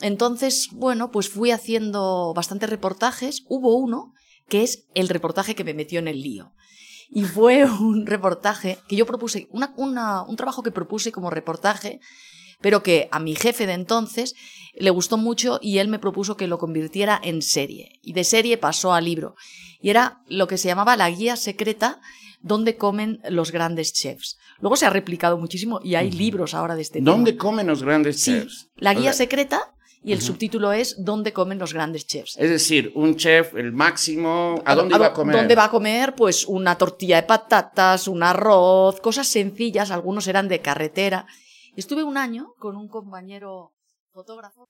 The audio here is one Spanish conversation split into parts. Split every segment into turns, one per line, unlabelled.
entonces, bueno, pues fui haciendo bastantes reportajes. Hubo uno que es el reportaje que me metió en el lío. Y fue un reportaje que yo propuse, una, un trabajo que propuse como reportaje, pero que a mi jefe de entonces le gustó mucho y él me propuso que lo convirtiera en serie. Y de serie pasó a libro. Y era lo que se llamaba la guía secreta donde comen los grandes chefs. Luego se ha replicado muchísimo y hay libros ahora de este
tema. ¿Dónde comen los grandes chefs?
La guía secreta y el subtítulo es ¿Dónde comen los grandes chefs?
Es decir, un chef, el máximo, ¿a dónde va a comer?
¿Dónde va a comer? Pues una tortilla de patatas, un arroz, cosas sencillas, algunos eran de carretera. Estuve un año con un compañero fotógrafo.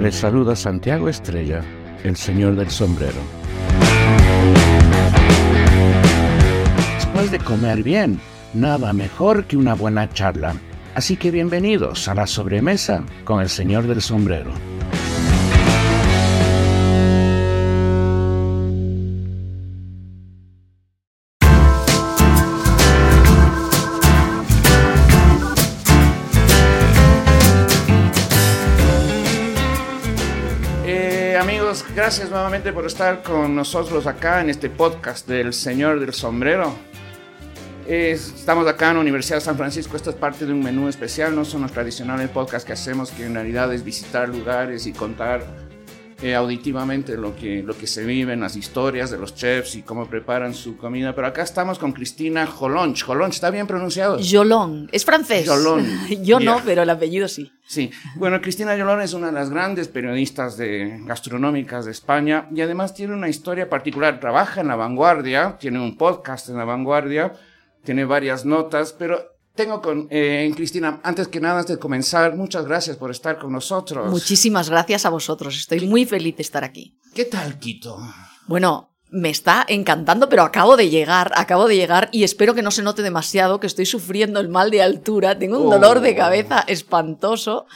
Les saluda Santiago Estrella, el señor del sombrero. Después de comer bien, nada mejor que una buena charla. Así que bienvenidos a la sobremesa con el señor del sombrero.
Eh, amigos, gracias nuevamente por estar con nosotros acá en este podcast del Señor del Sombrero estamos acá en la Universidad de San Francisco. Esto es parte de un menú especial. No son los tradicionales podcasts que hacemos, que en realidad es visitar lugares y contar eh, auditivamente lo que, lo que se vive en las historias de los chefs y cómo preparan su comida. Pero acá estamos con Cristina Jolonch. Jolonch, ¿está bien pronunciado?
Jolón. Es francés.
Jolón.
Yo no, pero el apellido sí.
Sí. Bueno, Cristina Jolón es una de las grandes periodistas de, gastronómicas de España y además tiene una historia particular. Trabaja en La Vanguardia, tiene un podcast en La Vanguardia tiene varias notas, pero tengo con eh, Cristina, antes que nada, antes de comenzar, muchas gracias por estar con nosotros.
Muchísimas gracias a vosotros, estoy muy feliz de estar aquí.
¿Qué tal, Quito?
Bueno, me está encantando, pero acabo de llegar, acabo de llegar y espero que no se note demasiado que estoy sufriendo el mal de altura, tengo un dolor de oh. cabeza espantoso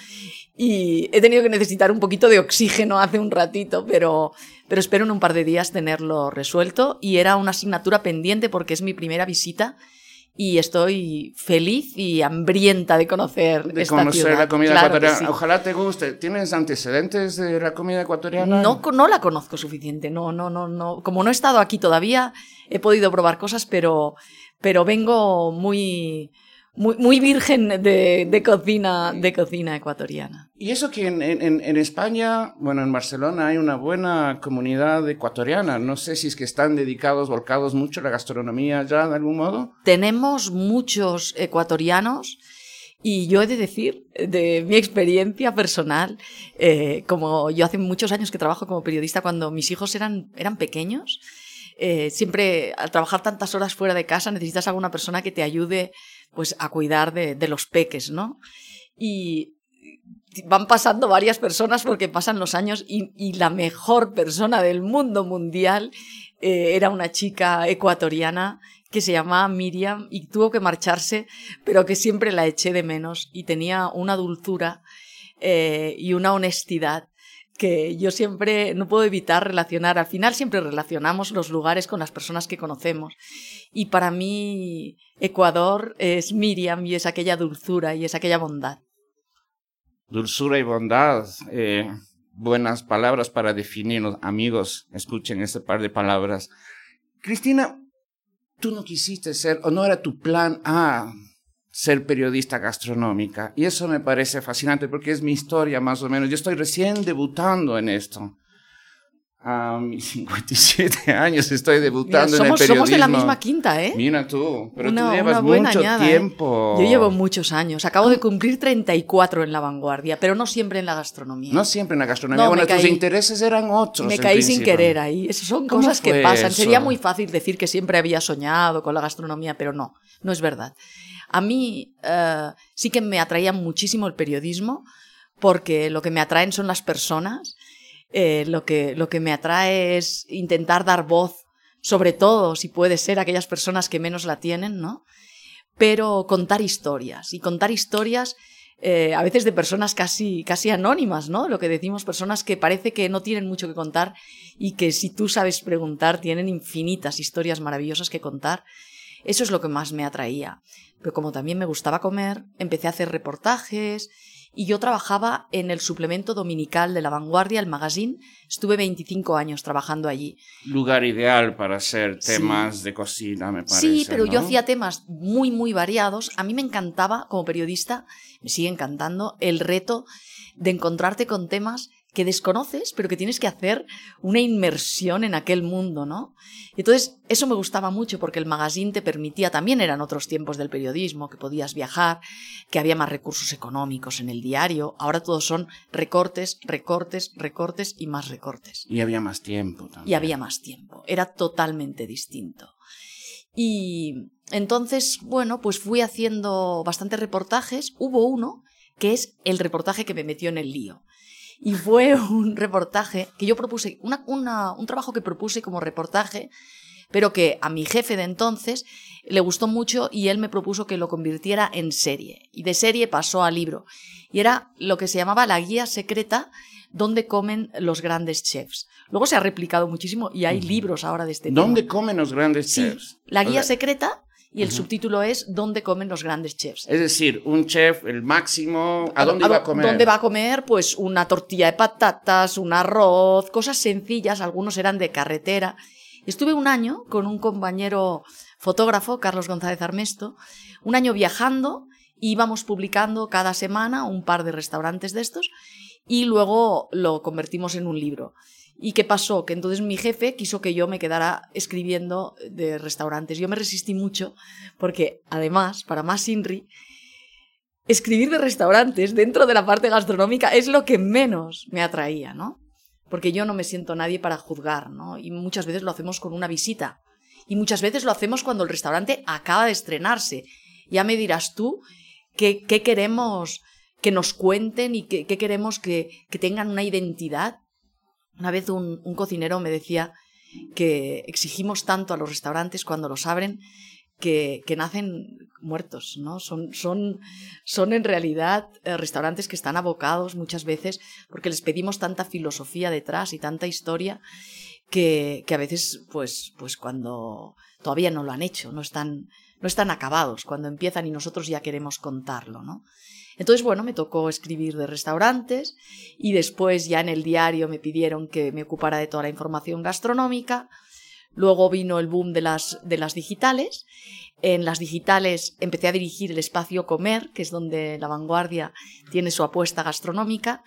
y he tenido que necesitar un poquito de oxígeno hace un ratito, pero, pero espero en un par de días tenerlo resuelto y era una asignatura pendiente porque es mi primera visita y estoy feliz y hambrienta de conocer
de
esta
conocer la comida ecuatoriana. Ojalá te guste. ¿Tienes antecedentes de la comida ecuatoriana?
No, no la conozco suficiente. No, no, no, no. Como no he estado aquí todavía, he podido probar cosas, pero, pero vengo muy, muy, virgen de, cocina, de cocina ecuatoriana.
Y eso que en, en, España, bueno, en Barcelona hay una buena comunidad ecuatoriana. No sé si es que están dedicados, volcados mucho a la gastronomía ya de algún modo.
Tenemos muchos ecuatorianos. Y yo he de decir, de mi experiencia personal, eh, como yo hace muchos años que trabajo como periodista, cuando mis hijos eran, eran pequeños, eh, siempre al trabajar tantas horas fuera de casa necesitas alguna persona que te ayude pues a cuidar de, los peques, ¿no? Y van pasando varias personas porque pasan los años y, y la mejor persona del mundo mundial eh, era una chica ecuatoriana que se llamaba Miriam y tuvo que marcharse, pero que siempre la eché de menos y tenía una dulzura eh, y una honestidad que yo siempre no puedo evitar relacionar. Al final siempre relacionamos los lugares con las personas que conocemos. Y para mí Ecuador es Miriam y es aquella dulzura y es aquella bondad.
Dulzura y bondad. Eh, buenas palabras para definirnos. Amigos, escuchen este par de palabras. Cristina, tú no quisiste ser, o no era tu plan A, ser periodista gastronómica. Y eso me parece fascinante porque es mi historia más o menos. Yo estoy recién debutando en esto. A mis 57 años estoy debutando en el periodismo.
Somos de la misma quinta, ¿eh?
Mira tú, pero tú llevas mucho ¿eh? tiempo.
Yo llevo muchos años. Acabo de cumplir 34 en la vanguardia, pero no siempre en la gastronomía.
No siempre en la gastronomía. bueno, tus intereses eran otros.
Me caí sin querer ahí. Esas son cosas que pasan. Sería muy fácil decir que siempre había soñado con la gastronomía, pero no, no es verdad. A mí eh, sí que me atraía muchísimo el periodismo porque lo que me atraen son las personas, eh, lo, que, lo que me atrae es intentar dar voz, sobre todo si puede ser aquellas personas que menos la tienen, ¿no? Pero contar historias y contar historias eh, a veces de personas casi, casi anónimas, ¿no? Lo que decimos, personas que parece que no tienen mucho que contar y que si tú sabes preguntar tienen infinitas historias maravillosas que contar Eso es lo que más me atraía. Pero como también me gustaba comer, empecé a hacer reportajes y yo trabajaba en el suplemento dominical de La Vanguardia, el magazine. Estuve 25 años trabajando allí.
Lugar ideal para hacer temas de cocina, me parece.
Sí, pero yo hacía temas muy, muy variados. A mí me encantaba, como periodista, me sigue encantando, el reto de encontrarte con temas que desconoces, pero que tienes que hacer una inmersión en aquel mundo, ¿no? Entonces, eso me gustaba mucho porque el magazine te permitía, también eran otros tiempos del periodismo, que podías viajar, que había más recursos económicos en el diario, ahora todos son recortes, recortes, recortes y más recortes.
Y había más tiempo también.
Y había más tiempo, era totalmente distinto. Y entonces, bueno, pues fui haciendo bastantes reportajes, hubo uno que es el reportaje que me metió en el lío. Y fue un reportaje que yo propuse, una, una, un trabajo que propuse como reportaje, pero que a mi jefe de entonces le gustó mucho y él me propuso que lo convirtiera en serie. Y de serie pasó a libro. Y era lo que se llamaba la guía secreta donde comen los grandes chefs. Luego se ha replicado muchísimo y hay libros ahora de este
¿Dónde
tema.
comen los grandes
Sí,
chefs?
la
O
guía
sea,
secreta y el subtítulo es ¿Dónde comen los grandes chefs?
Es decir, un chef, el máximo, ¿a dónde va a comer?
¿Dónde va a comer? Pues una tortilla de patatas, un arroz, cosas sencillas, algunos eran de carretera. Estuve un año con un compañero fotógrafo, Carlos González Armesto, un año viajando, íbamos publicando cada semana un par de restaurantes de estos y luego lo convertimos en un libro. ¿Y qué pasó? Que entonces mi jefe quiso que yo me quedara escribiendo de restaurantes. Yo me resistí mucho porque además, para más Inri, escribir de restaurantes dentro de la parte gastronómica es lo que menos me atraía, ¿no? Porque yo no me siento nadie para juzgar, ¿no? Y muchas veces lo hacemos con una visita. Y muchas veces lo hacemos cuando el restaurante acaba de estrenarse. Ya me dirás tú qué, qué queremos que nos cuenten y qué, qué queremos que, que tengan una identidad. Una vez un, un cocinero me decía que exigimos tanto a los restaurantes cuando los abren que, que nacen muertos, ¿no? Son, son, son en realidad eh, restaurantes que están abocados muchas veces porque les pedimos tanta filosofía detrás y tanta historia que, que a veces, pues, pues cuando todavía no lo han hecho, no están, no están acabados, cuando empiezan y nosotros ya queremos contarlo, ¿no? Entonces, bueno, me tocó escribir de restaurantes y después ya en el diario me pidieron que me ocupara de toda la información gastronómica. Luego vino el boom de las, de las digitales. En las digitales empecé a dirigir el espacio Comer, que es donde La Vanguardia tiene su apuesta gastronómica.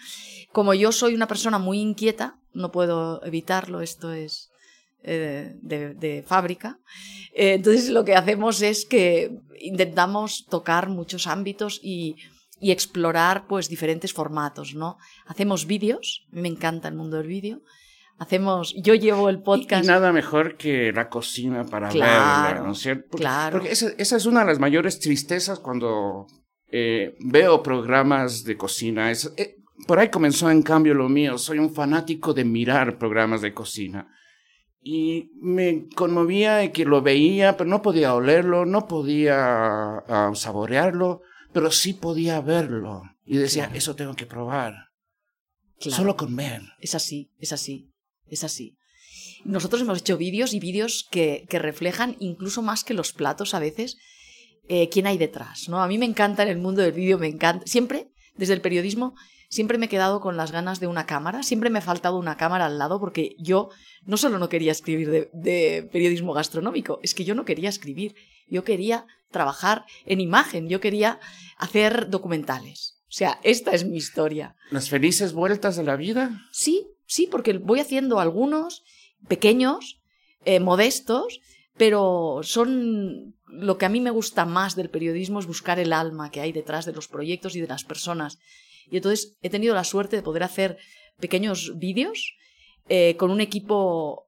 Como yo soy una persona muy inquieta, no puedo evitarlo, esto es eh, de, fábrica. Eh, entonces lo que hacemos es que intentamos tocar muchos ámbitos y, y explorar pues diferentes formatos, ¿no? Hacemos vídeos, me encanta el mundo del vídeo. Hacemos, yo llevo el podcast.
Y, y nada mejor que la cocina para
claro,
verla, ¿no es cierto? Porque,
claro.
porque esa, esa, es una de las mayores tristezas cuando eh, veo programas de cocina. Es, eh, por ahí comenzó en cambio lo mío. Soy un fanático de mirar programas de cocina. Y me conmovía que lo veía, pero no podía olerlo, no podía uh, saborearlo, pero sí podía verlo. Y decía, claro. eso tengo que probar. Claro. Solo con ver.
Es así, es así, es así. Nosotros hemos hecho vídeos y vídeos que, que, reflejan incluso más que los platos a veces eh, quién hay detrás. ¿no? A mí me encanta en el mundo del vídeo, me encanta. Siempre, desde el periodismo, siempre me he quedado con las ganas de una cámara, siempre me ha faltado una cámara al lado porque yo no solo no quería escribir de, de, periodismo gastronómico, es que yo no quería escribir, yo quería trabajar en imagen, yo quería hacer documentales. O sea, esta es mi historia.
¿Las felices vueltas de la vida?
Sí, sí, porque voy haciendo algunos pequeños, eh, modestos, pero son lo que a mí me gusta más del periodismo es buscar el alma que hay detrás de los proyectos y de las personas. Y entonces he tenido la suerte de poder hacer pequeños vídeos eh, con un equipo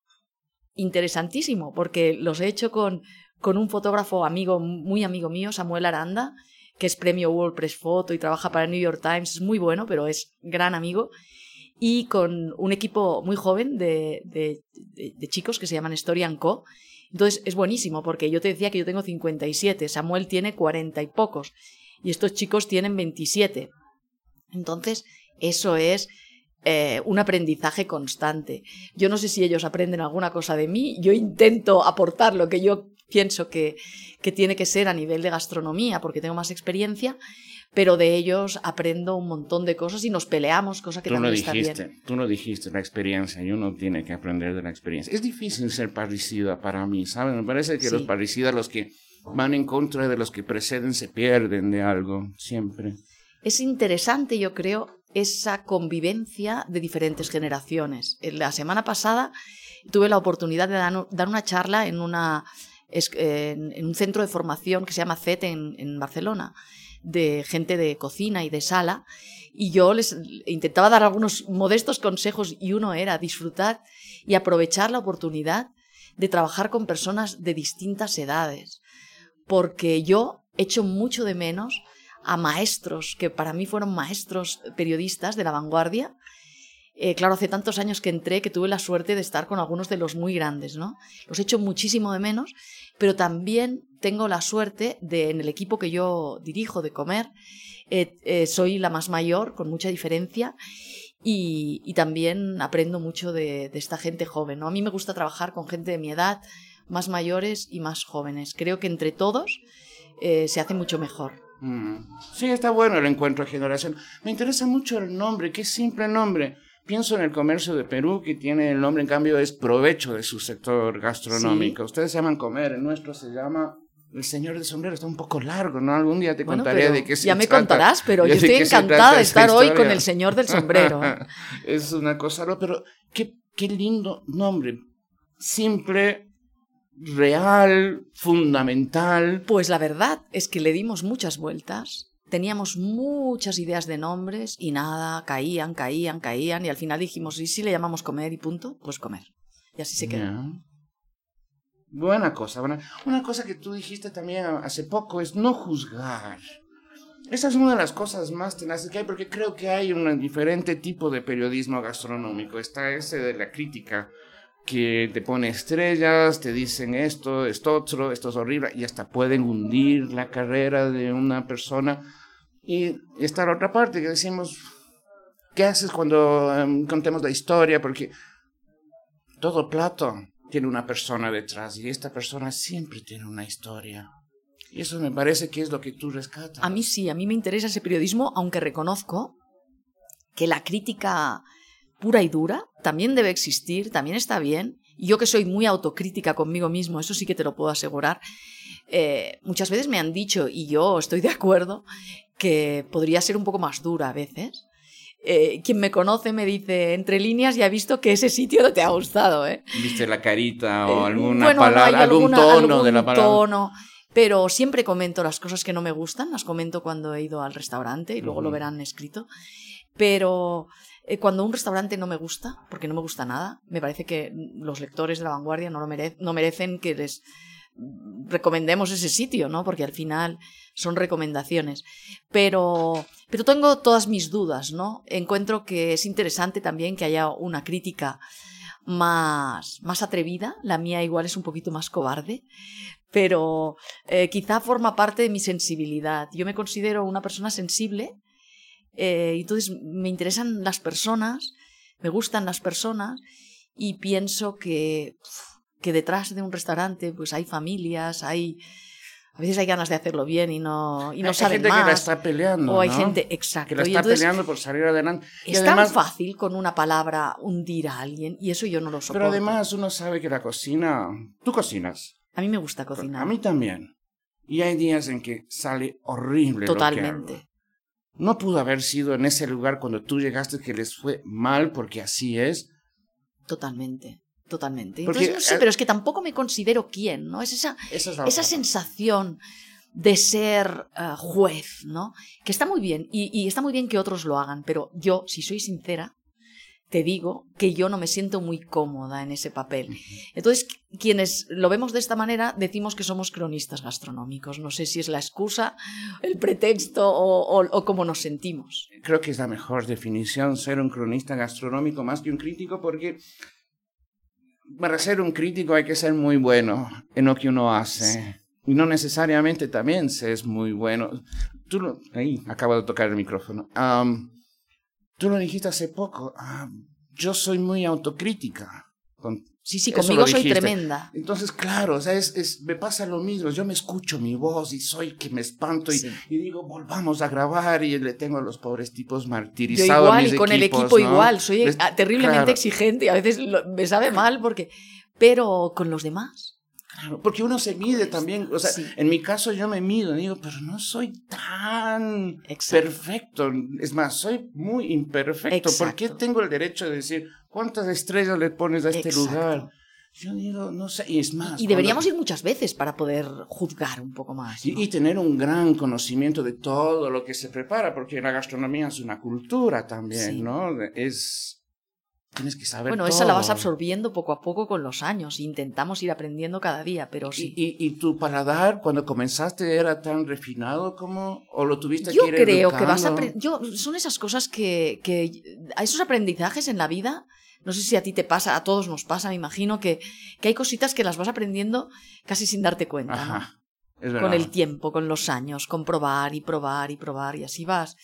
interesantísimo, porque los he hecho con, con un fotógrafo amigo, muy amigo mío, Samuel Aranda, que es premio World Press Photo y trabaja para el New York Times, es muy bueno, pero es gran amigo, y con un equipo muy joven de, de chicos que se llaman Story Co. Entonces es buenísimo, porque yo te decía que yo tengo 57, Samuel tiene 40 y pocos, y estos chicos tienen 27. Entonces, eso es eh, un aprendizaje constante. Yo no sé si ellos aprenden alguna cosa de mí, yo intento aportar lo que yo pienso que, que tiene que ser a nivel de gastronomía, porque tengo más experiencia, pero de ellos aprendo un montón de cosas y nos peleamos, cosa que
tú
también
no
está
dijiste,
bien.
Tú no dijiste la experiencia y uno tiene que aprender de la experiencia. Es difícil ser parricida para mí, ¿sabes? Me parece que los
Sí.
parricidas, los que van en contra de los que preceden, se pierden de algo, siempre.
Es interesante, yo creo, esa convivencia de diferentes generaciones. En La semana pasada tuve la oportunidad de dar una charla en, una, en, un centro de formación que se llama CET en, en Barcelona, de gente de cocina y de sala, y yo les intentaba dar algunos modestos consejos y uno era disfrutar y aprovechar la oportunidad de trabajar con personas de distintas edades, porque yo echo mucho de menos a maestros, que para mí fueron maestros periodistas de la vanguardia. Eh, claro, hace tantos años que entré que tuve la suerte de estar con algunos de los muy grandes, ¿no? Los echo muchísimo de menos, pero también tengo la suerte de, en el equipo que yo dirijo de comer, eh, eh, soy la más mayor, con mucha diferencia, y, también aprendo mucho de, esta gente joven, ¿no? A mí me gusta trabajar con gente de mi edad, más mayores y más jóvenes. Creo que entre todos se hace mucho mejor.
Mm. Sí, está bueno el encuentro de generación. Me interesa mucho el nombre, qué simple nombre. Pienso en el comercio de Perú, que tiene el nombre, en cambio, es provecho de su sector gastronómico. Ustedes se llaman comer, el nuestro se llama El Señor del Sombrero. Está un poco largo, ¿no? Algún día te
Bueno,
contaré de qué se
ya me
trata.
contarás, pero yo
de
estoy encantada de estar hoy con el señor del sombrero.
es una cosa, pero qué, qué lindo nombre. Simple, real, fundamental.
Pues la verdad es que le dimos muchas vueltas. Teníamos muchas ideas de nombres y nada, caían, caían, caían. Y al final dijimos, ¿y si le llamamos comer y punto? Pues comer. Y así se quedó.
Ya. Buena cosa, buena. Una cosa que tú dijiste también hace poco es no juzgar. Esa es una de las cosas más tenaces que hay, porque creo que hay un diferente tipo de periodismo gastronómico. Está ese de la crítica, que te pone estrellas, te dicen esto, esto otro, esto es horrible, y hasta pueden hundir la carrera de una persona. Y está la otra parte que decimos, ¿qué haces cuando em, contemos la historia? Porque todo plato tiene una persona detrás y esta persona siempre tiene una historia. Y eso me parece que es lo que tú rescatas.
A mí sí, a mí me interesa ese periodismo, aunque reconozco que la crítica pura y dura también debe existir, también está bien. Yo que soy muy autocrítica conmigo mismo, eso sí que te lo puedo asegurar. Eh, muchas veces me han dicho, y yo estoy de acuerdo, que podría ser un poco más dura a veces. Eh, quien me conoce me dice, entre líneas ya he visto que ese sitio no te ha gustado, ¿eh?
¿Viste la carita o
Eh,
alguna
bueno, no,
palabra, algún tono de
algún
la palabra?
tono, pero siempre comento las cosas que no me gustan, las comento cuando he ido al restaurante y luego lo
Ujú.
verán escrito. Pero eh, cuando un restaurante no me gusta, porque no me gusta nada, me parece que los lectores de la vanguardia no, lo mere- no merecen que les recomendemos ese sitio, ¿no? Porque al final son recomendaciones. Pero, pero tengo todas mis dudas, ¿no? Encuentro que es interesante también que haya una crítica más, más atrevida. La mía igual es un poquito más cobarde, pero eh, quizá forma parte de mi sensibilidad. Yo me considero una persona sensible, eh, y entonces me interesan las personas, me gustan las personas y pienso que, que detrás de un restaurante pues hay familias, hay... A veces hay ganas de hacerlo bien y no, y no
hay
saben
gente que la está peleando.
o hay
¿no?
gente, exacto.
que la está
entonces
peleando por salir adelante. Y
es
además,
tan fácil con una palabra hundir a alguien y eso yo no lo soporto.
pero además uno sabe que la cocina, tú cocinas,
a mí me gusta cocinar.
a mí también. Y hay días en que sale horrible. lo que hago.
Totalmente.
No pudo haber sido en ese lugar cuando tú llegaste que les fue mal, porque así es.
Totalmente. Totalmente.
Porque,
Entonces, no sé,
eh,
pero es que tampoco me considero quién, ¿no? Es esa,
Esa es la
esa
otra.
sensación de ser eh, juez, ¿no? Que está muy bien y, y está muy bien que otros lo hagan, pero yo, si soy sincera, te digo que yo no me siento muy cómoda en ese papel. Entonces, quienes lo vemos de esta manera, decimos que somos cronistas gastronómicos. No sé si es la excusa, el pretexto o, o, o cómo nos sentimos.
Creo que es la mejor definición ser un cronista gastronómico más que un crítico, porque para ser un crítico hay que ser muy bueno en lo que uno hace. Y no necesariamente también se es muy bueno. Tú lo, ahí, acabo de tocar el micrófono. Tú lo dijiste hace poco. yo soy muy autocrítica con
Sí, sí, conmigo soy tremenda.
Entonces, claro, o sea, es, es- me pasa lo mismo. Yo me escucho mi voz y soy que me espanto y,
Sí.
y digo, volvamos a grabar y le tengo a los pobres tipos
Yo
martirizados. a
igual,
mis
y con el
equipos,
equipo
¿no?
igual. Soy
Les-
terriblemente
claro.
exigente y a veces lo- me sabe mal porque. Pero con los demás.
Claro, porque uno se mide también, o sea,
Sí.
en mi caso yo me mido, digo, pero no soy tan
Exacto.
perfecto, es más, soy muy imperfecto, ¿por qué
Exacto.
tengo el derecho de decir cuántas estrellas le pones a este
Exacto.
lugar? Yo digo, no sé, y es más.
Y deberíamos
cuando-
ir muchas veces para poder juzgar un poco más.
y,
¿no?
y tener un gran conocimiento de todo lo que se prepara, porque la gastronomía es una cultura también,
Sí.
¿no? Es... Tienes que saber
Bueno, esa la vas
todo.
absorbiendo poco a poco con los años. Intentamos ir aprendiendo cada día, pero sí.
¿Y, y, y tu paladar cuando comenzaste era tan refinado como o lo tuviste
Yo
que ir
creo que vas a
educando?
yo Son esas cosas que, que. a Esos aprendizajes en la vida. No sé si a ti te pasa, a todos nos pasa, me imagino que, que hay cositas que las vas aprendiendo casi sin darte cuenta. ¿no?
Ajá,
Con el tiempo, con los años, con probar y probar y probar y así vas,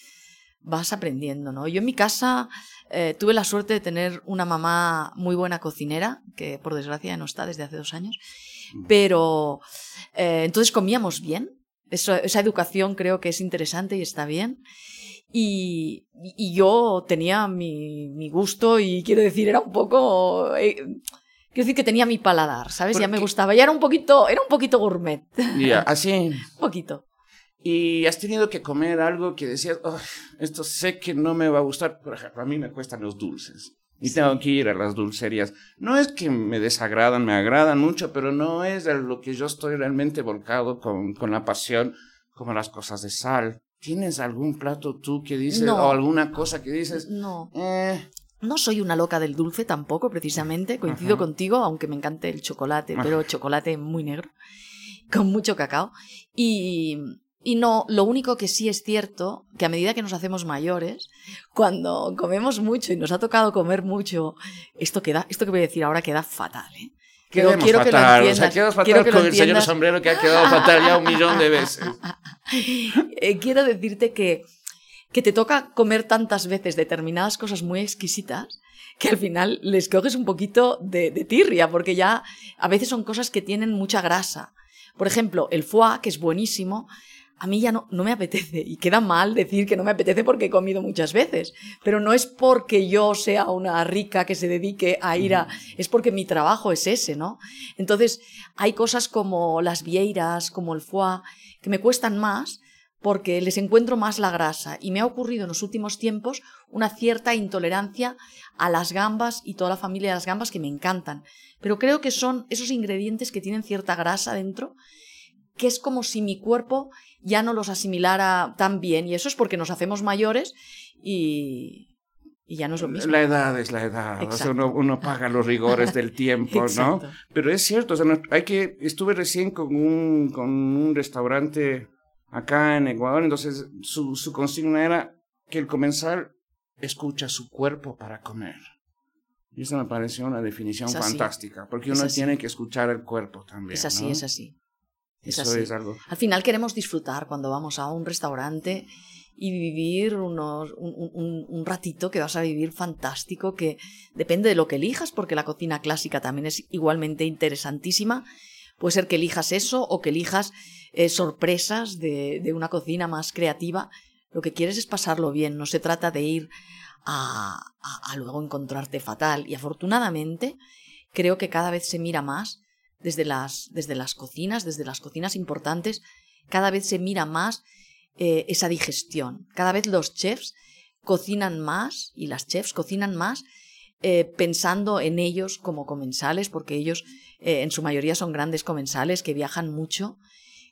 vas aprendiendo, ¿no? Yo en mi casa eh, tuve la suerte de tener una mamá muy buena cocinera, que por desgracia no está desde hace dos años,
Mm.
pero eh, entonces comíamos bien. Eso, esa educación creo que es interesante y está bien. Y, y yo tenía mi, mi gusto y quiero decir, era un poco... eh, quiero decir que tenía mi paladar, ¿sabes? Ya me gustaba. Ya era un poquito, era un poquito gourmet.
Ya, así.
Un poquito.
Y has tenido que comer algo que decías, "Ay, esto sé que no me va a gustar. Por ejemplo, a mí me cuestan los dulces. Y tengo que ir a las dulcerías. No es que me desagradan, me agradan mucho, pero no es de lo que yo estoy realmente volcado con, con la pasión, como las cosas de sal. ¿Tienes algún plato tú que dices,
No.
o alguna cosa que dices,
No,
eh,
no soy una loca del dulce tampoco, precisamente. Coincido
Ajá.
contigo, aunque me encante el chocolate,
Ajá.
pero chocolate muy negro, con mucho cacao. Y, y no, lo único que sí es cierto, que a medida que nos hacemos mayores, cuando comemos mucho y nos ha tocado comer mucho, esto queda, esto que voy a decir ahora queda fatal, ¿eh? Pero
quedemos
quiero que
fatal? o sea, fatal
quiero que
con el señor sombrero que ha quedado fatal ya un millón de veces.
Eh, quiero decirte que, que te toca comer tantas veces determinadas cosas muy exquisitas que al final les coges un poquito de, de tirria, porque ya a veces son cosas que tienen mucha grasa. Por ejemplo, el foie, que es buenísimo, a mí ya no, no me apetece. Y queda mal decir que no me apetece porque he comido muchas veces. Pero no es porque yo sea una rica que se dedique a ir a... Es porque mi trabajo es ese, ¿no? Entonces, hay cosas como las vieiras, como el foie, que me cuestan más porque les encuentro más la grasa. Y me ha ocurrido en los últimos tiempos una cierta intolerancia a las gambas y toda la familia de las gambas que me encantan. Pero creo que son esos ingredientes que tienen cierta grasa dentro que es como si mi cuerpo ya no los asimilara tan bien. Y eso es porque nos hacemos mayores y, y ya no es lo mismo.
La edad es la edad, o sea, uno, uno paga los rigores del tiempo, ¿no? Pero es cierto, o sea, hay que, estuve recién con un, con un restaurante acá en Ecuador, entonces su, su consigna era que el comensal escucha su cuerpo para comer. Y eso me pareció una definición fantástica, porque uno tiene que escuchar el cuerpo también.
Es así,
¿no?
es así. Es
Eso
así.
es algo.
Al final queremos disfrutar cuando vamos a un restaurante y vivir unos, un, un- un ratito que vas a vivir fantástico, que depende de lo que elijas, porque la cocina clásica también es igualmente interesantísima. Puede ser que elijas eso o que elijas eh, sorpresas de, de una cocina más creativa. Lo que quieres es pasarlo bien, no se trata de ir a, a- a luego encontrarte fatal. Y afortunadamente creo que cada vez se mira más desde las, desde las cocinas, desde las cocinas importantes, cada vez se mira más eh, esa digestión. Cada vez los chefs cocinan más y las chefs cocinan más eh, pensando en ellos como comensales, porque ellos eh, en su mayoría son grandes comensales que viajan mucho,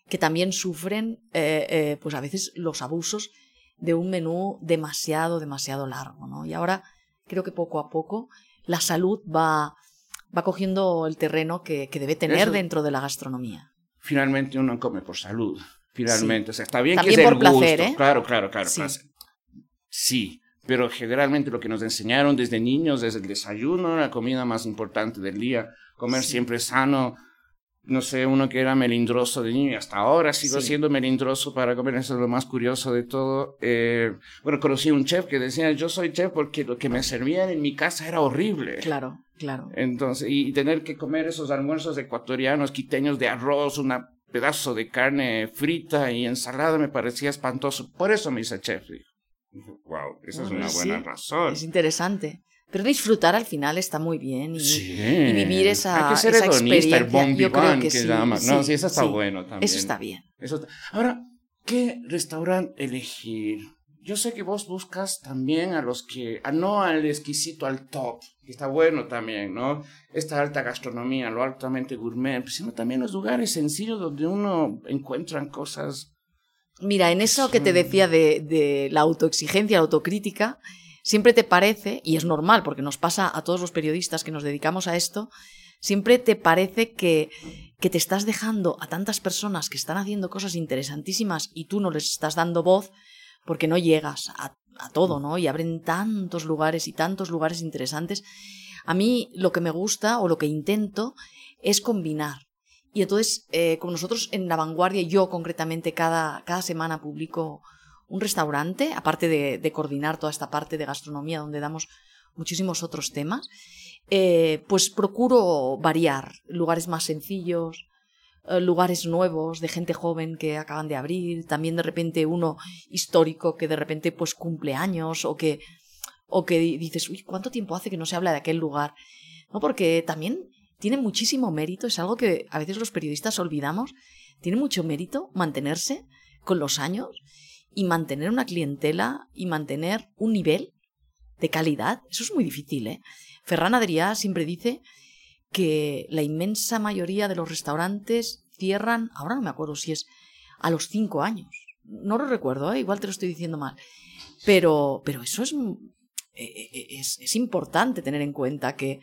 que también sufren pues a veces los abusos de un menú demasiado, demasiado largo. ¿no? Y ahora creo que poco a poco la salud va, va cogiendo el terreno que, que debe tener
Eso-
dentro de la gastronomía.
Finalmente uno come por salud. Finalmente, o sea, está bien
También
que es
por
el gusto.
placer, ¿eh?
Claro, claro, claro.
Sí.
placer. Sí, pero generalmente lo que nos enseñaron desde niños, desde el desayuno, la comida más importante del día, comer
Sí.
siempre sano. No sé, uno que era melindroso de niño y hasta ahora sigo
Sí.
siendo melindroso para comer, eso es lo más curioso de todo. Eh, bueno, conocí un chef que decía, yo soy chef porque lo que me servían en mi casa era horrible.
Claro. Claro.
Entonces, y tener que comer esos almuerzos ecuatorianos, quiteños de arroz, un pedazo de carne frita y ensalada me parecía espantoso. Por eso me hice chef. Wow, esa es una buena razón.
Es interesante. Pero disfrutar al final está muy bien y, y vivir esa,
Hay que ser
esa
el
experiencia.
bon
Yo creo que,
que
sí,
llama. No, sí, eso está bueno también.
Eso está bien.
Eso- Ahora, ¿qué restaurante elegir? Yo sé que vos buscas también a los que, a no al exquisito, al top, que está bueno también, ¿no? Esta alta gastronomía, lo altamente gourmet, sino también los lugares sencillos donde uno encuentra cosas.
Mira, en eso que te decía de, de la autoexigencia, la autocrítica, siempre te parece, y es normal porque nos pasa a todos los periodistas que nos dedicamos a esto, siempre te parece que, que te estás dejando a tantas personas que están haciendo cosas interesantísimas y tú no les estás dando voz porque no llegas a, a todo, ¿no? Y abren tantos lugares y tantos lugares interesantes. A mí lo que me gusta o lo que intento es combinar. Y entonces, eh, como nosotros en La Vanguardia, yo concretamente cada, cada semana publico un restaurante, aparte de, de coordinar toda esta parte de gastronomía donde damos muchísimos otros temas, eh, pues procuro variar lugares más sencillos, lugares nuevos de gente joven que acaban de abrir, también de repente uno histórico que de repente pues cumple años o que, o que di- dices, uy, ¿cuánto tiempo hace que no se habla de aquel lugar? ¿No? Porque también tiene muchísimo mérito, es algo que a veces los periodistas olvidamos, tiene mucho mérito mantenerse con los años y mantener una clientela y mantener un nivel de calidad. Eso es muy difícil, ¿eh? Ferran Adrià siempre dice que la inmensa mayoría de los restaurantes cierran, ahora no me acuerdo si es a los cinco años. No lo recuerdo, ¿eh? igual te lo estoy diciendo mal. Pero, pero eso es, eh, eh, es, es importante tener en cuenta que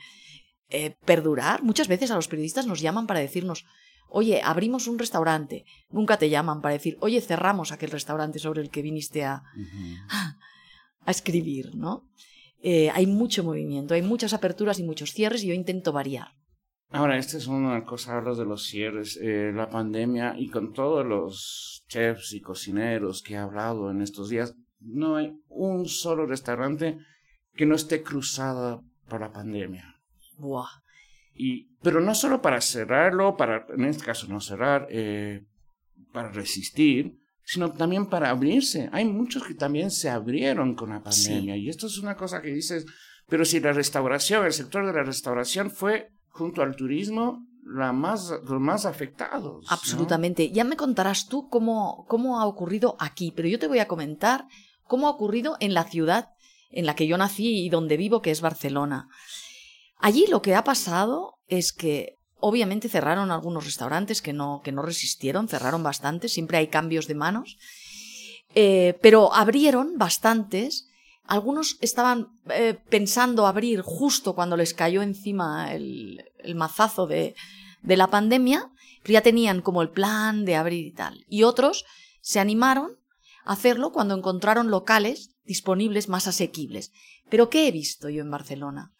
eh, perdurar, muchas veces a los periodistas nos llaman para decirnos, oye, abrimos un restaurante. Nunca te llaman para decir, oye, cerramos aquel restaurante sobre el que viniste a, a escribir, ¿no? Eh, hay mucho movimiento, hay muchas aperturas y muchos cierres y yo intento variar.
Ahora, esta es una cosa, hablas de los cierres, eh, la pandemia y con todos los chefs y cocineros que he hablado en estos días, no hay un solo restaurante que no esté cruzado por la pandemia.
Buah.
Y, pero no solo para cerrarlo, para, en este caso no cerrar, eh, para resistir, sino también para abrirse. Hay muchos que también se abrieron con la pandemia. Y esto es una cosa que dices, pero si la restauración, el sector de la restauración fue, junto al turismo, la más, los más afectados. ¿no?
Absolutamente. Ya me contarás tú cómo, cómo ha ocurrido aquí, pero yo te voy a comentar cómo ha ocurrido en la ciudad en la que yo nací y donde vivo, que es Barcelona. Allí lo que ha pasado es que obviamente cerraron algunos restaurantes que no, que no resistieron, cerraron bastantes, siempre hay cambios de manos, eh, pero abrieron bastantes. Algunos estaban eh, pensando abrir justo cuando les cayó encima el, el mazazo de, de la pandemia, pero ya tenían como el plan de abrir y tal. Y otros se animaron a hacerlo cuando encontraron locales disponibles más asequibles. Pero ¿qué he visto yo en Barcelona?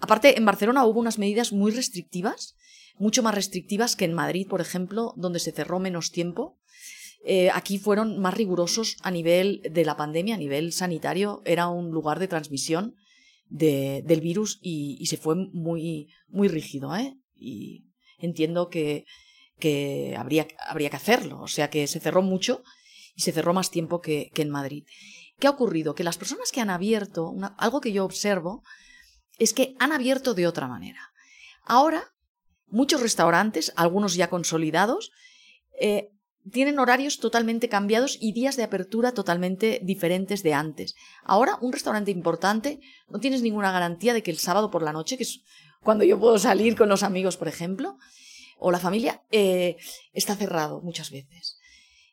Aparte, en Barcelona hubo unas medidas muy restrictivas, mucho más restrictivas que en Madrid, por ejemplo, donde se cerró menos tiempo. Eh, aquí fueron más rigurosos a nivel de la pandemia, a nivel sanitario. Era un lugar de transmisión de, del virus y, se fue muy, muy rígido. ¿eh? Y entiendo que, que habría, habría que hacerlo. O sea que se cerró mucho y se cerró más tiempo que, que en Madrid. ¿Qué ha ocurrido? Que las personas que han abierto, algo que yo observo, es que han abierto de otra manera. Ahora, muchos restaurantes, algunos ya consolidados, eh, tienen horarios totalmente cambiados y días de apertura totalmente diferentes de antes. Ahora, un restaurante importante, no tienes ninguna garantía de que el sábado por la noche, que es cuando yo puedo salir con los amigos, por ejemplo, o la familia, eh, está cerrado muchas veces.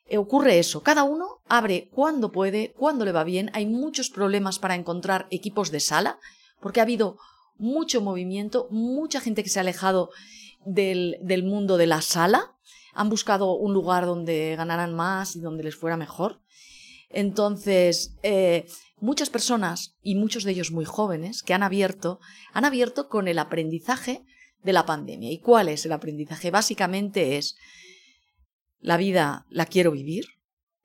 Eh, ocurre eso, cada uno abre cuando puede, cuando le va bien. Hay muchos problemas para encontrar equipos de sala, porque ha habido mucho movimiento, mucha gente que se ha alejado del, mundo de la sala, han buscado un lugar donde ganaran más y donde les fuera mejor. Entonces, eh, muchas personas, y muchos de ellos muy jóvenes, que han abierto, han abierto con el aprendizaje de la pandemia. ¿Y cuál es el aprendizaje? Básicamente es, la vida la quiero vivir,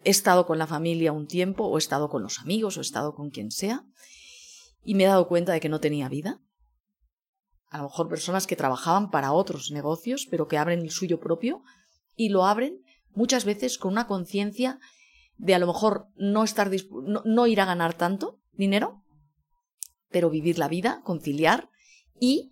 he estado con la familia un tiempo, o he estado con los amigos, o he estado con quien sea, y me he dado cuenta de que no tenía vida. A lo mejor personas que trabajaban para otros negocios, pero que abren el suyo propio y lo abren muchas veces con una conciencia de a lo mejor no, estar no ir a ganar tanto dinero, pero vivir la vida, conciliar y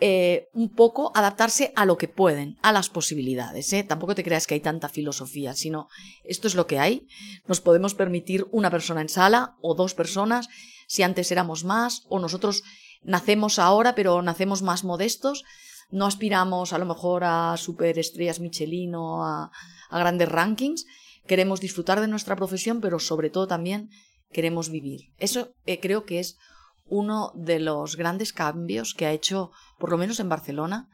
eh, un poco adaptarse a lo que pueden, a las posibilidades. ¿eh? Tampoco te creas que hay tanta filosofía, sino esto es lo que hay. Nos podemos permitir una persona en sala o dos personas, si antes éramos más, o nosotros nacemos ahora, pero nacemos más modestos. No aspiramos a lo mejor a superestrellas Michelin o a, grandes rankings. Queremos disfrutar de nuestra profesión, pero sobre todo también queremos vivir. Eso eh, creo que es uno de los grandes cambios que ha hecho, por lo menos en Barcelona,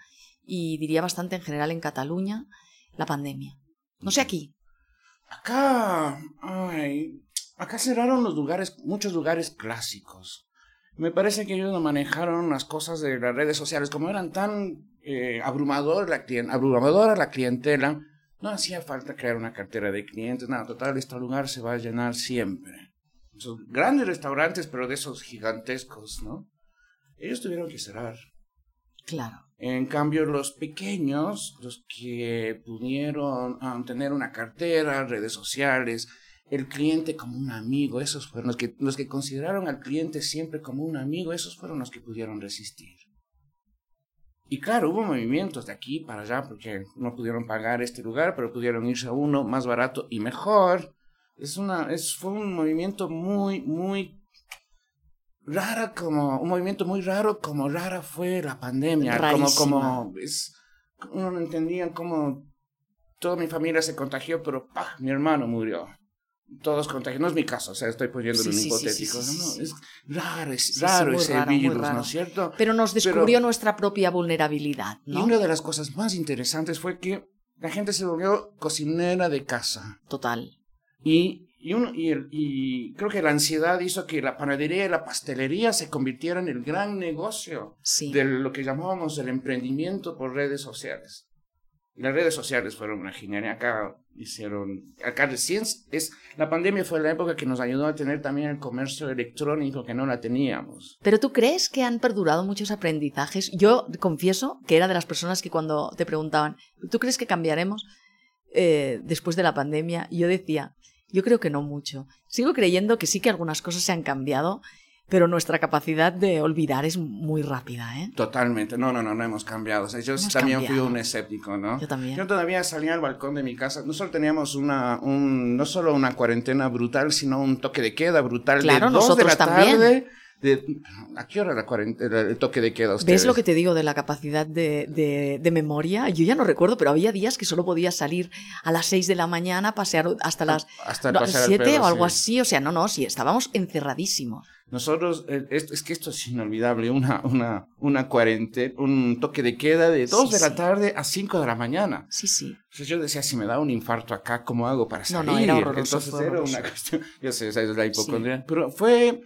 y diría bastante en general en Cataluña, la pandemia. No sé aquí.
Acá, ay, acá cerraron los lugares, muchos lugares clásicos. Me parece que ellos no manejaron las cosas de las redes sociales, como eran tan eh, abrumador la abrumadora la clientela, no hacía falta crear una cartera de clientes, nada, total, este lugar se va a llenar siempre grandes restaurantes, pero de esos gigantescos, ¿no? Ellos tuvieron que cerrar.
Claro.
En cambio, los pequeños, los que pudieron ah, tener una cartera, redes sociales, el cliente como un amigo, esos fueron los que, los que consideraron al cliente siempre como un amigo, esos fueron los que pudieron resistir. Y claro, hubo movimientos de aquí para allá porque no pudieron pagar este lugar, pero pudieron irse a uno más barato y mejor es una, es, fue un movimiento muy, muy rara como, un movimiento muy raro como rara fue la pandemia. Como, como, es, uno no entendía cómo toda mi familia se contagió, pero ¡pah! mi hermano murió. Todos contagiados. No es mi caso, o sea, estoy poniéndolo en hipotético. no, es raro, es raro ese virus, ¿no es cierto?
Pero nos descubrió nuestra propia vulnerabilidad, ¿no?
Y una de las cosas más interesantes fue que la gente se volvió cocinera de casa.
Total.
Y, y, y, y, creo que la ansiedad hizo que la panadería y la pastelería se convirtieran en el gran negocio de lo que llamábamos el emprendimiento por redes sociales. Las redes sociales fueron una genialidad. Acá hicieron, acá es, la pandemia fue la época que nos ayudó a tener también el comercio electrónico que no la teníamos.
Pero tú crees que han perdurado muchos aprendizajes? Yo confieso que era de las personas que cuando te preguntaban, ¿tú crees que cambiaremos eh, después de la pandemia? Yo decía, yo creo que no mucho. Sigo creyendo que sí que algunas cosas se han cambiado, pero nuestra capacidad de olvidar es muy rápida, ¿eh?
Totalmente. No, no, no, no hemos cambiado. yo también fui un escéptico, ¿no?
Yo también.
Yo todavía salía al balcón de mi casa. No solo teníamos una, un, no solo una cuarentena brutal, sino un toque de queda brutal
claro,
de
nosotros
de la
también.
tarde ¿A qué hora la el toque de queda
¿Ves lo que te digo de la capacidad de, de, memoria? Yo ya no recuerdo, pero había días que solo podía salir a las 6 de la mañana, pasear hasta las
hasta
7 o algo así. O sea, no, no, sí, estábamos encerradísimos.
Nosotros, eh, es, que esto es inolvidable, una, una, una cuarentena, un toque de queda de 2 de la tarde a 5 de la mañana.
Sí, sí.
Entonces yo decía, si me da un infarto acá, ¿cómo hago para salir?
No, no, era horroroso.
Entonces era una cuestión, yo sé, esa es la hipocondria. Pero fue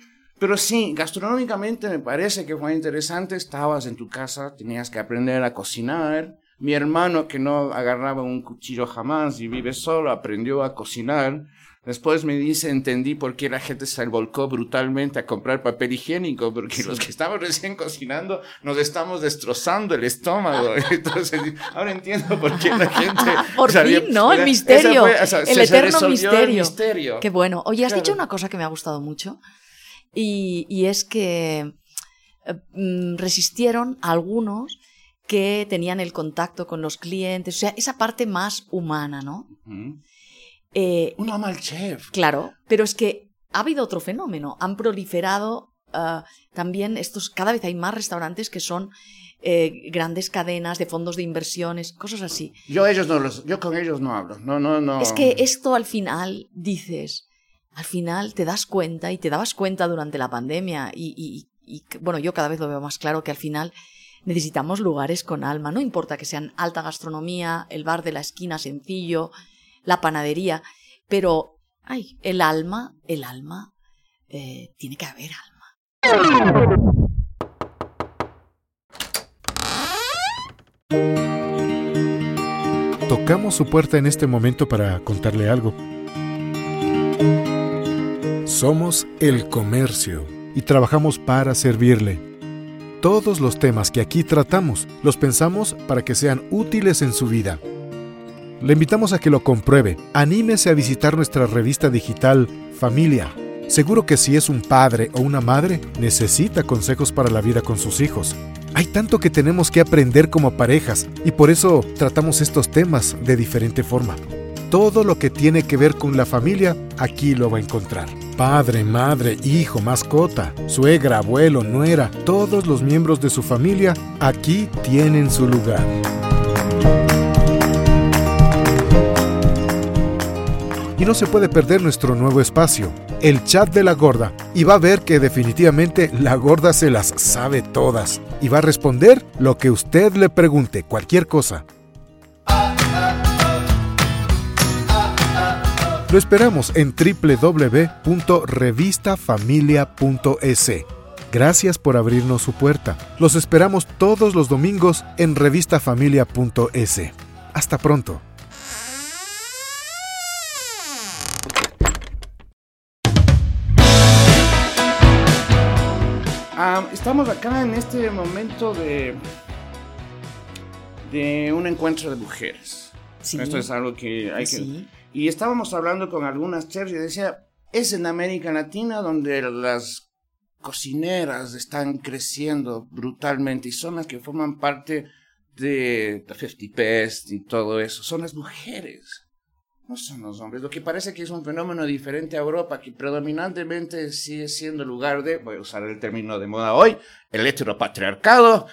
pero sí, gastronómicamente me parece que fue interesante. Estabas en tu casa, tenías que aprender a cocinar. Mi hermano, que no agarraba un cuchillo jamás y vive solo, aprendió a cocinar. Después me dice, entendí por qué la gente se volcó brutalmente a comprar papel higiénico, porque los que estaban recién cocinando nos estamos destrozando el estómago. Entonces, ahora entiendo por qué la gente...
por fin, ¿no? El misterio. el eterno misterio. Qué bueno. Oye, has dicho una cosa que me ha gustado mucho y, es que eh, mm, resistieron algunos que tenían el contacto con los clientes, o sea, esa parte más humana, ¿no?
Eh, Un ama chef.
Claro, pero es que ha habido otro fenómeno. Han proliferado ah, también estos, cada vez hay más restaurantes que son eh, grandes cadenas de fondos de inversiones, cosas así.
Yo ellos no los, yo con ellos no hablo. No, no, no.
Es que esto al final dices, al final te das cuenta y te dabas cuenta durante la pandemia y, bueno, yo cada vez lo veo más claro que al final necesitamos lugares con alma, no importa que sean alta gastronomía, el bar de la esquina sencillo, la panadería, pero, ay, el alma, el alma, eh, tiene que haber alma.
Tocamos su puerta en este momento para contarle algo. Somos el comercio y trabajamos para servirle. Todos los temas que aquí tratamos los pensamos para que sean útiles en su vida. Le invitamos a que lo compruebe. Anímese a visitar nuestra revista digital Familia. Seguro que si es un padre o una madre, necesita consejos para la vida con sus hijos. Hay tanto que tenemos que aprender como parejas y por eso tratamos estos temas de diferente forma. Todo lo que tiene que ver con la familia, aquí lo va a encontrar. Padre, madre, hijo, mascota, suegra, abuelo, nuera, todos los miembros de su familia aquí tienen su lugar. Y no se puede perder nuestro nuevo espacio, el chat de la gorda, y va a ver que definitivamente la gorda se las sabe todas y va a responder lo que usted le pregunte, cualquier cosa. Lo esperamos en www.revistafamilia.es. Gracias por abrirnos su puerta. Los esperamos todos los domingos en revistafamilia.es. Hasta pronto.
Ah, estamos acá en este momento de, de un encuentro de mujeres.
Sí.
Esto es algo que hay que...
Sí.
Y estábamos hablando con algunas chefs y decía, es en América Latina donde las cocineras están creciendo brutalmente y son las que forman parte de 50 Best y todo eso. Son las mujeres, no son los hombres. Lo que parece que es un fenómeno diferente a Europa, que predominantemente sigue siendo lugar de, voy a usar el término de moda hoy, el heteropatriarcado,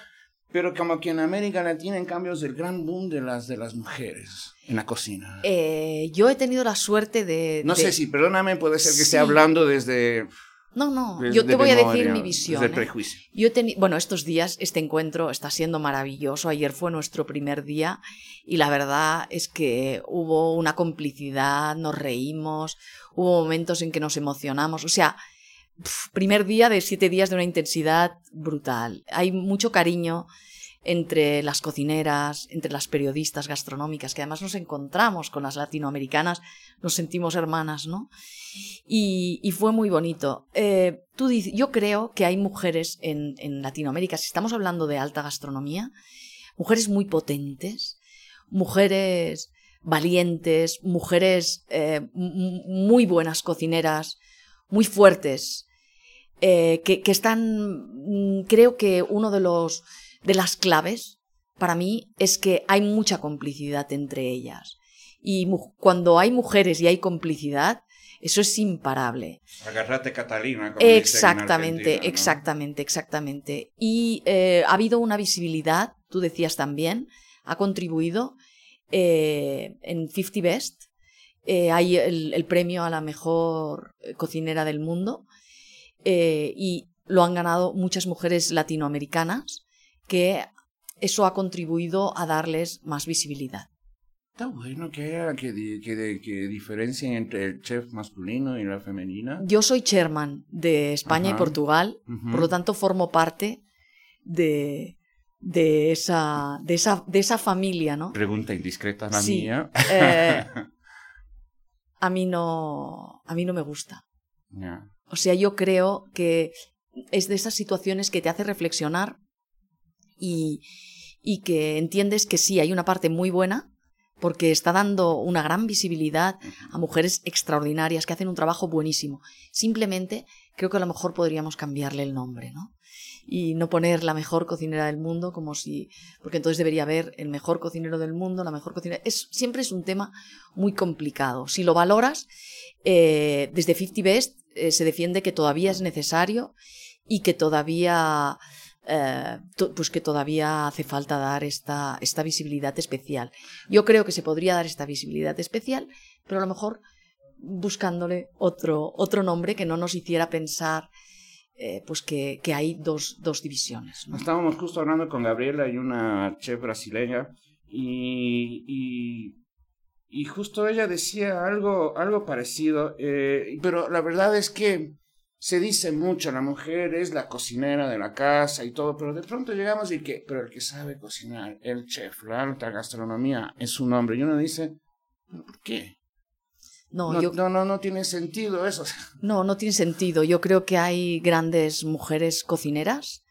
pero como que en América Latina, en cambio, es el gran boom de las, de las mujeres en la cocina.
Eh, yo he tenido la suerte de...
No
de-
sé si, perdóname, puede ser que
Sí.
esté hablando desde,
No, no,
desde
yo te voy a decir
memoria,
mi visión.
Desde el
¿eh?
prejuicio.
Yo he teni- bueno, estos días, este encuentro está siendo maravilloso. Ayer fue nuestro primer día y la verdad es que hubo una complicidad, nos reímos, hubo momentos en que nos emocionamos. O sea, primer día de siete días de una intensidad brutal. Hay mucho cariño entre las cocineras, entre las periodistas gastronómicas, que además nos encontramos con las latinoamericanas, nos sentimos hermanas, ¿no? Y, fue muy bonito. Eh, tú dices, yo creo que hay mujeres en, Latinoamérica, si estamos hablando de alta gastronomía, mujeres muy potentes, mujeres valientes, mujeres eh, muy buenas cocineras, muy fuertes, eh, que, que están, mm, creo que uno de los de las claves para mí es que hay mucha complicidad entre ellas. Y mu- cuando hay mujeres y hay complicidad, eso es imparable.
Agarrate Catalina. como dicen en
Exactamente, exactamente, exactamente. Y eh, ha habido una visibilidad, tú decías también, ha contribuido eh, en 50 Best. eh, hay el, el premio a la mejor cocinera del mundo eh, y lo han ganado muchas mujeres latinoamericanas que eso ha contribuido a darles más visibilidad.
Está bueno que haya que, que, que diferencien entre el chef masculino y la femenina.
Yo soy chairman de España y. Portugal, por lo tanto formo parte de, de, esa, de, esa, de esa familia, ¿no?
Pregunta indiscreta la
Sí.
mía.
Eh, a, mí no, a mí no me gusta. O sea, yo creo que es de esas situaciones que te hace reflexionar y, y que entiendes que sí, hay una parte muy buena porque está dando una gran visibilidad a mujeres extraordinarias que hacen un trabajo buenísimo. Simplemente creo que a lo mejor podríamos cambiarle el nombre, ¿no? Y no poner la mejor cocinera del mundo como si... Porque entonces debería haber el mejor cocinero del mundo, la mejor cocinera... Es, siempre es un tema muy complicado. Si lo valoras, eh, desde 50 Best eh, se defiende que todavía es necesario y que todavía... eh, pues que todavía hace falta dar esta, esta visibilidad especial. Yo creo que se podría dar esta visibilidad especial, pero a lo mejor buscándole otro, otro nombre que no nos hiciera pensar eh, pues que, que hay dos, dos divisiones.
Estábamos justo hablando con Gabriela y una chef brasileña y, y justo ella decía algo, algo parecido, eh, pero la verdad es que se dice mucho, la mujer es la cocinera de la casa y todo, pero de pronto llegamos y que, pero el que sabe cocinar, el chef, la alta gastronomía es un hombre y uno dice, ¿pero por qué?
No,
No,
yo,
no, no, no tiene sentido eso.
no, no tiene sentido. Yo creo que hay grandes mujeres cocineras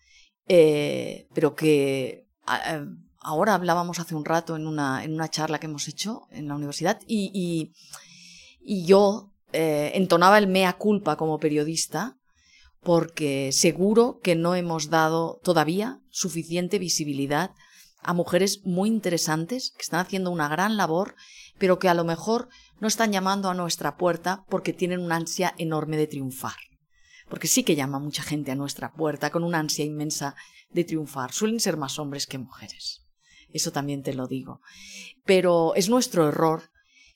eh, pero que eh, ahora hablábamos hace un rato en una, en una charla que hemos hecho en la universidad y, y, yo eh, entonaba el mea culpa como periodista porque seguro que no hemos dado todavía suficiente visibilidad a mujeres muy interesantes que están haciendo una gran labor, pero que a lo mejor no están llamando a nuestra puerta porque tienen una ansia enorme de triunfar. Porque sí que llama mucha gente a nuestra puerta con una ansia inmensa de triunfar. Suelen ser más hombres que mujeres. Eso también te lo digo. Pero es nuestro error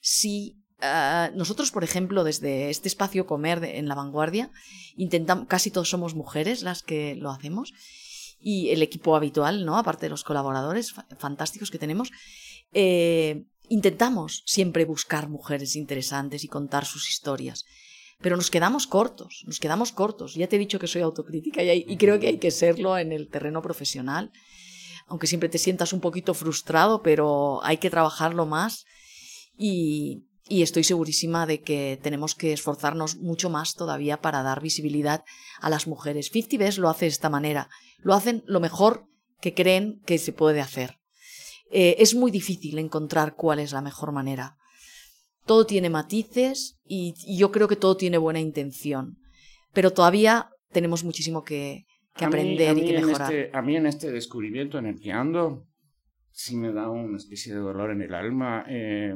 si ah, nosotros, por ejemplo, desde este espacio Comer en la vanguardia, intentamos, casi todos somos mujeres las que lo hacemos, y el equipo habitual, ¿no? Aparte de los colaboradores fantásticos que tenemos, eh, intentamos siempre buscar mujeres interesantes y contar sus historias. Pero nos quedamos cortos, nos quedamos cortos. Ya te he dicho que soy autocrítica y, creo que hay que serlo en el terreno profesional, aunque siempre te sientas un poquito frustrado, pero hay que trabajarlo más y, y estoy segurísima de que tenemos que esforzarnos mucho más todavía para dar visibilidad a las mujeres. Fifty Best lo hace de esta manera, lo hacen lo mejor que creen que se puede hacer. Eh, es muy difícil encontrar cuál es la mejor manera. Todo tiene matices y, yo creo que todo tiene buena intención, pero todavía tenemos muchísimo que, aprender y que mejorar.
Este, a mí en este descubrimiento en el que ando, sí me da una especie de dolor en el alma eh,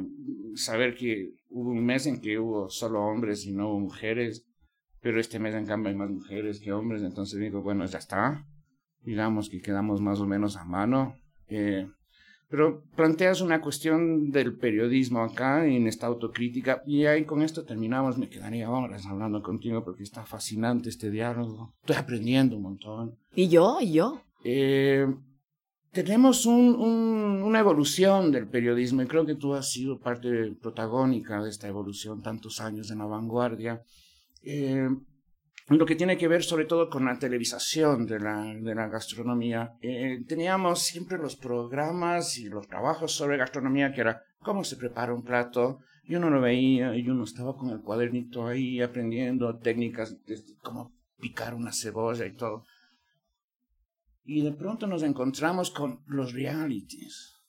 saber que hubo un mes en que hubo solo hombres y no hubo mujeres, pero este mes en cambio hay más mujeres que hombres, entonces digo, bueno, ya está, digamos que quedamos más o menos a mano. Eh, pero planteas una cuestión del periodismo acá en esta autocrítica y ahí con esto terminamos. Me quedaría horas hablando contigo porque está fascinante este diálogo. Estoy aprendiendo un montón.
¿Y yo? ¿Y yo?
Eh, tenemos un, una evolución del periodismo y creo que tú has sido parte protagónica de esta evolución tantos años en la vanguardia. Eh, lo que tiene que ver sobre todo con la televisación de la, de la gastronomía. Eh, teníamos siempre los programas y los trabajos sobre gastronomía que era cómo se prepara un plato y uno lo veía y uno estaba con el cuadernito ahí aprendiendo técnicas de cómo picar una cebolla y todo. Y de pronto nos encontramos con los realities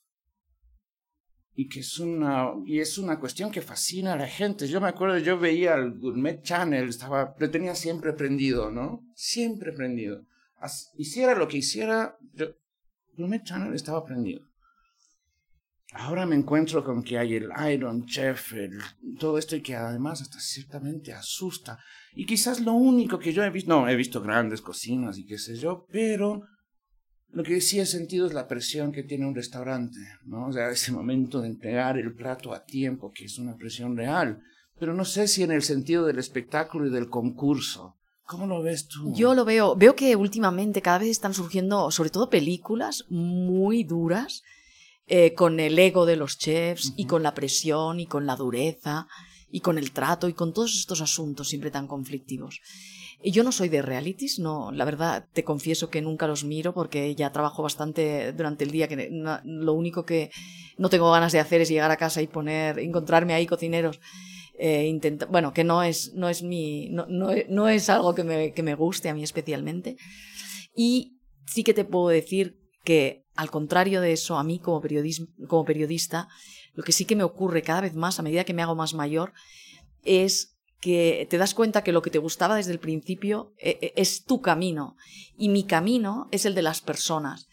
y que es una, y es una cuestión que fascina a la gente. Yo me acuerdo, yo veía el Gourmet Channel, estaba, lo tenía siempre prendido, ¿no? Siempre prendido. hiciera lo que hiciera, yo, Gourmet Channel estaba prendido. Ahora me encuentro con que hay el Iron Chef, todo esto y que además hasta ciertamente asusta. Y quizás lo único que yo he visto, no, he visto grandes cocinas y qué sé yo, pero lo que sí he sentido es la presión que tiene un restaurante, ¿no? O sea, ese momento de entregar el plato a tiempo, que es una presión real. Pero no sé si en el sentido del espectáculo y del concurso. ¿Cómo lo ves tú?
Yo lo veo. Veo que últimamente cada vez están surgiendo, sobre todo películas muy duras, eh, con el ego de los chefs y con la presión y con la dureza y con el trato y con todos estos asuntos siempre tan conflictivos. Yo no soy de realities, no, la verdad te confieso que nunca los miro porque ya trabajo bastante durante el día, que lo único que no tengo ganas de hacer es llegar a casa y poner, encontrarme ahí cocineros. Eh, bueno, que no es, no es mi, no, no, es algo que me, que me guste a mí especialmente. Y sí que te puedo decir que, al contrario de eso, a mí como, como periodista, lo que sí que me ocurre cada vez más a medida que me hago más mayor es que te das cuenta que lo que te gustaba desde el principio eh, eh, es tu camino y mi camino es el de las personas.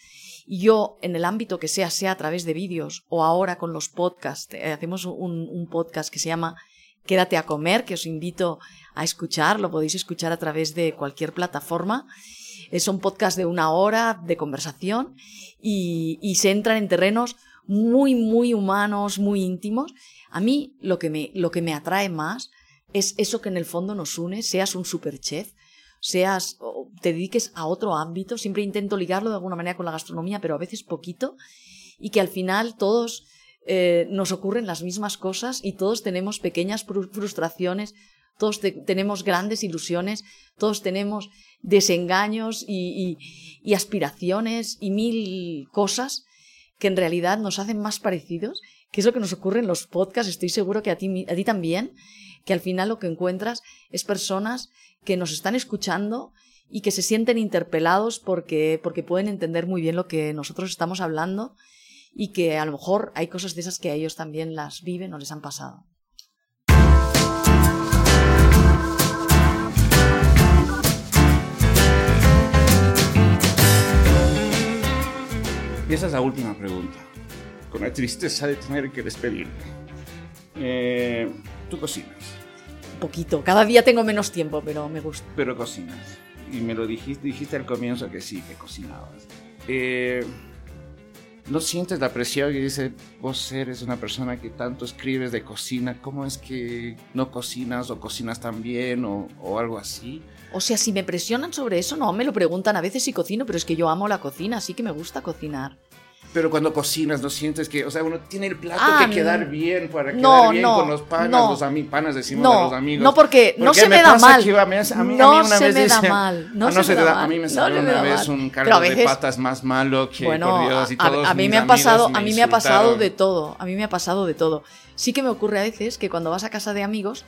Yo, en el ámbito que sea, sea a través de vídeos o ahora con los podcasts, eh, hacemos un, podcast que se llama Quédate a comer, que os invito a escuchar, lo podéis escuchar a través de cualquier plataforma. Es un podcast de una hora de conversación y, y se entran en terrenos muy, muy humanos, muy íntimos. A mí lo que me, lo que me atrae más es eso que en el fondo nos une, seas un superchef, seas, te dediques a otro ámbito, siempre intento ligarlo de alguna manera con la gastronomía, pero a veces poquito, y que al final todos eh, nos ocurren las mismas cosas y todos tenemos pequeñas frustraciones, todos tenemos grandes ilusiones, todos tenemos desengaños y, aspiraciones y mil cosas que en realidad nos hacen más parecidos, que es lo que nos ocurre en los podcasts, estoy seguro que a ti, a ti también, que al final lo que encuentras es personas que nos están escuchando y que se sienten interpelados porque, porque pueden entender muy bien lo que nosotros estamos hablando y que a lo mejor hay cosas de esas que a ellos también las viven o les han pasado.
Y esa es la última pregunta, con la tristeza de tener que despedirme. Eh, ¿Tú cocinas?
Un poquito, cada día tengo menos tiempo, pero me gusta.
Pero cocinas. Y me lo dijiste, dijiste al comienzo que sí, que cocinabas. Eh, ¿No sientes la presión y dice, vos eres una persona que tanto escribes de cocina, ¿cómo es que no cocinas o cocinas tan bien o, o algo así?
O sea, si me presionan sobre eso, no, me lo preguntan a veces si cocino, pero es que yo amo la cocina, así que me gusta cocinar.
Pero cuando cocinas, ¿no sientes que, o sea, uno tiene el plato
Ah,
que quedar bien para
no,
quedar bien
no,
con los panas,
no.
los ami- panas decimos a los amigos?
no, porque no se me da mal.
que a mí, a mí- a
No
mí una
se
vez
me da
dice-
mal, no
Ah,
se me da
te
mal,
A mí me salió una vez
mal.
un caldo
a
de
veces-
patas más malo que
Bueno,
por Dios y
a-
todos
a, mí
mis
me ha
amigos
pasado,
me
a mí me ha pasado de todo, a mí me ha pasado de todo. Sí que me ocurre a veces que cuando vas a casa de amigos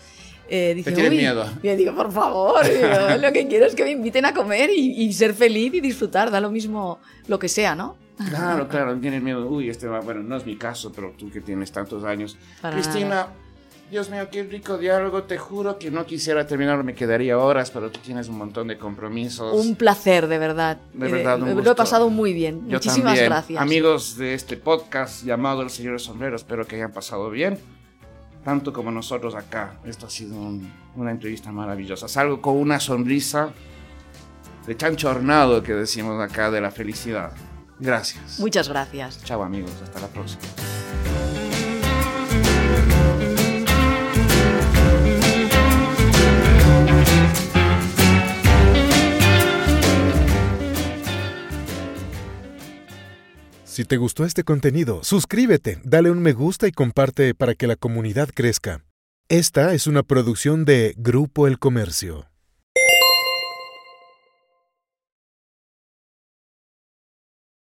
eh, dices,
tienes
"Uy",
miedo.
y yo digo, por favor, yo lo que quiero es que me inviten a comer y, y ser feliz y disfrutar, da lo mismo lo que sea, ¿no?
Claro, claro, tienes miedo. Uy, este va, bueno, no es mi caso, pero tú que tienes tantos años.
Para
Cristina,
nada.
Dios mío, qué rico diálogo. Te juro que no quisiera terminarlo, me quedaría horas, pero tú tienes un montón de compromisos.
Un placer, de verdad.
De
Eh,
verdad, un
lo he
gusto.
pasado muy bien.
Yo
Muchísimas
también.
gracias.
Amigos de este podcast llamado El Señor de Sombrero, espero que hayan pasado bien, tanto como nosotros acá. Esto ha sido un- una entrevista maravillosa. Salgo con una sonrisa de chancho hornado que decimos acá de la felicidad. Gracias.
Muchas gracias.
Chao amigos, hasta la próxima.
Si te gustó este contenido, suscríbete, dale un me gusta y comparte para que la comunidad crezca. Esta es una producción de Grupo El Comercio.